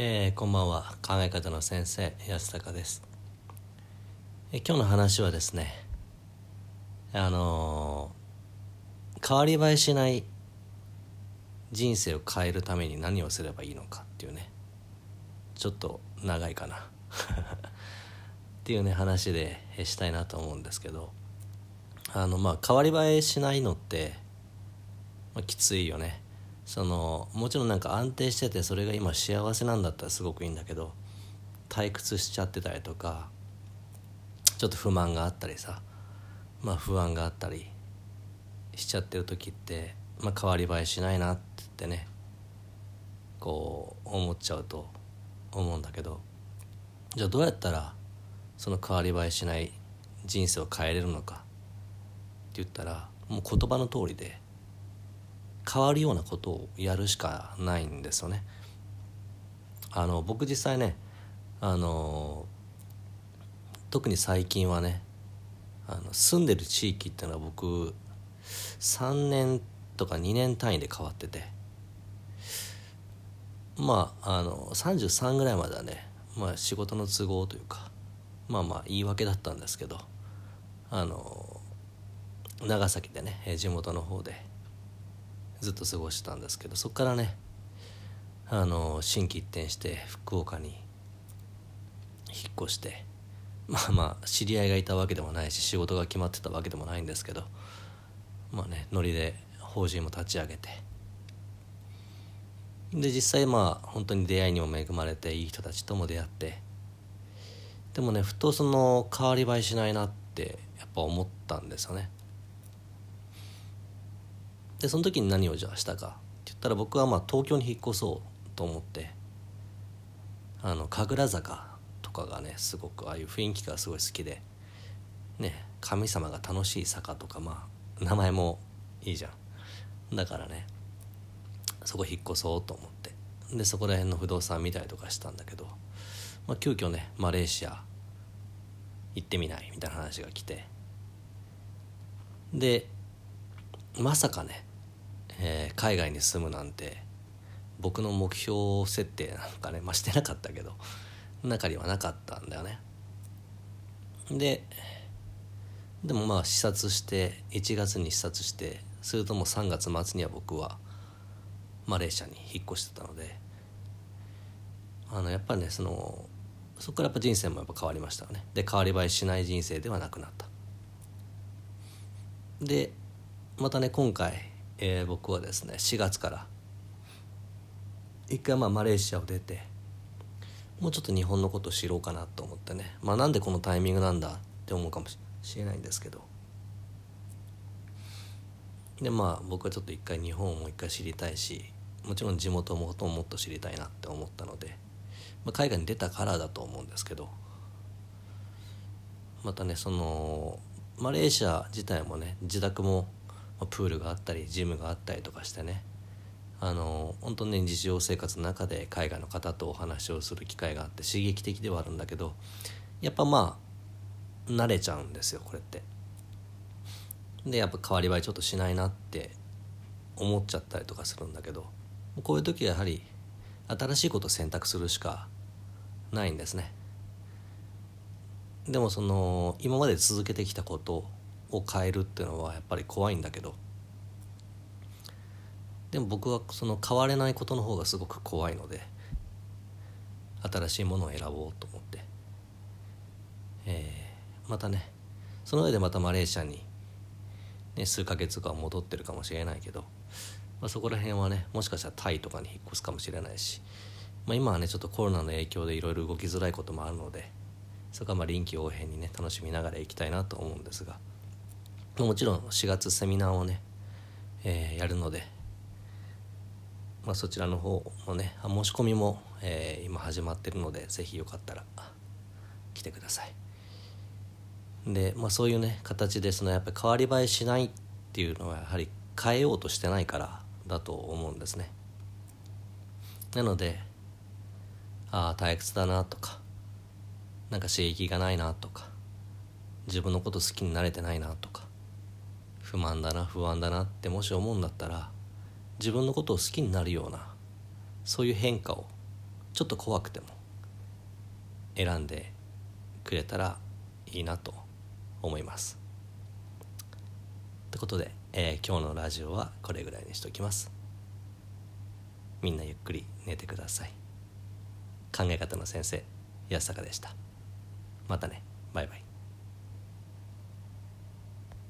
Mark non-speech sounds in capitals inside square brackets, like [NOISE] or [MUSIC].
えー、こんばんは。考え方の先生安高です、え、今日の話はですねあのー、変わり映えしない人生を変えるために何をすればいいのかっていうねちょっと長いかな。[LAUGHS] っていうね話でしたいなと思うんですけどあのまあ変わり映えしないのって、まあ、きついよね。そのもちろんなんか安定しててそれが今幸せなんだったらすごくいいんだけど退屈しちゃってたりとかちょっと不満があったりさまあ不安があったりしちゃってる時って、まあ、変わり映えしないなってねこう思っちゃうと思うんだけどじゃあどうやったらその変わり映えしない人生を変えれるのかって言ったらもう言葉の通りで変わるようなことをやるしかないんですよね。あの僕実際ねあの特に最近はねあの住んでる地域っていうのは僕3年とか2年単位で変わっててまああの33ぐらいまではね、まあ、仕事の都合というかまあまあ言い訳だったんですけどあの長崎でね地元の方でずっと過ごしてたんですけどそこからねあの心機一転して福岡に引っ越してまあまあ知り合いがいたわけでもないし仕事が決まってたわけでもないんですけどまあねノリで法人も立ち上げてで実際まあ本当に出会いにも恵まれていい人たちとも出会ってでもねふとその変わり映えしないなってやっぱ思ったんですよね。でその時に何をじゃあしたかって言ったら僕はまあ東京に引っ越そうと思ってあの神楽坂とかがねすごくああいう雰囲気がすごい好きでね神様が楽しい坂とかまあ名前もいいじゃん。だからねそこ引っ越そうと思って。でそこら辺の不動産見たりとかしたんだけど、まあ、急遽ねマレーシア行ってみないみたいな話が来て。でまさかねえー、海外に住むなんて僕の目標設定なんかねまあしてなかったけど [LAUGHS] 中にはなかったんだよね。ででもまあ視察して1月に視察してするともう3月末には僕はマレーシアに引っ越してたのであのやっぱりねそのそこからやっぱ人生もやっぱ変わりましたよね。で変わり映えしない人生ではなくなった。でまたね今回えー、僕はですね4月から一回まあマレーシアを出てもうちょっと日本のことを知ろうかなと思ってねまあなんでこのタイミングなんだって思うかもしれないんですけど。でまあ僕はちょっと一回日本をもう一回知りたいしもちろん地元もほんともっと知りたいなって思ったので、まあ、海外に出たからだと思うんですけどまたねそのマレーシア自体もね自宅もプールがあったりジムがあったりとかしてねあの本当ね日常生活の中で海外の方とお話をする機会があって刺激的ではあるんだけどやっぱまあ慣れちゃうんですよこれって。でやっぱ変わり映えちょっとしないなって思っちゃったりとかするんだけどこういう時はやはり新しいことを選択するしかないんですね。でもその今まで続けてきたことを変えるっていうのはやっぱり怖いんだけどでも僕はその変われないことの方がすごく怖いので新しいものを選ぼうと思って、えー、またねその上でまたマレーシアに、ね、数ヶ月間戻ってるかもしれないけど、まあ、そこら辺はねもしかしたらタイとかに引っ越すかもしれないし、まあ、今はねちょっとコロナの影響でいろいろ動きづらいこともあるのでそこはま臨機応変にね楽しみながら行きたいなと思うんですが。もちろん4月セミナーをね、えー、やるので、まあ、そちらの方もね申し込みも、えー、今始まってるので是非よかったら来てください。で、まあ、そういうね形でそのやっぱり変わり映えしないっていうのはやはり変えようとしてないからだと思うんですね。なのでああ退屈だなとかなんか刺激がないなとか自分のこと好きになれてないなとか不満だな不安だなってもし思うんだったら自分のことを好きになるようなそういう変化をちょっと怖くても選んでくれたらいいなと思います。ということで、えー、今日のラジオはこれぐらいにしておきます。みんなゆっくり寝てください。考え方の先生安坂でした。またね。バイバイ。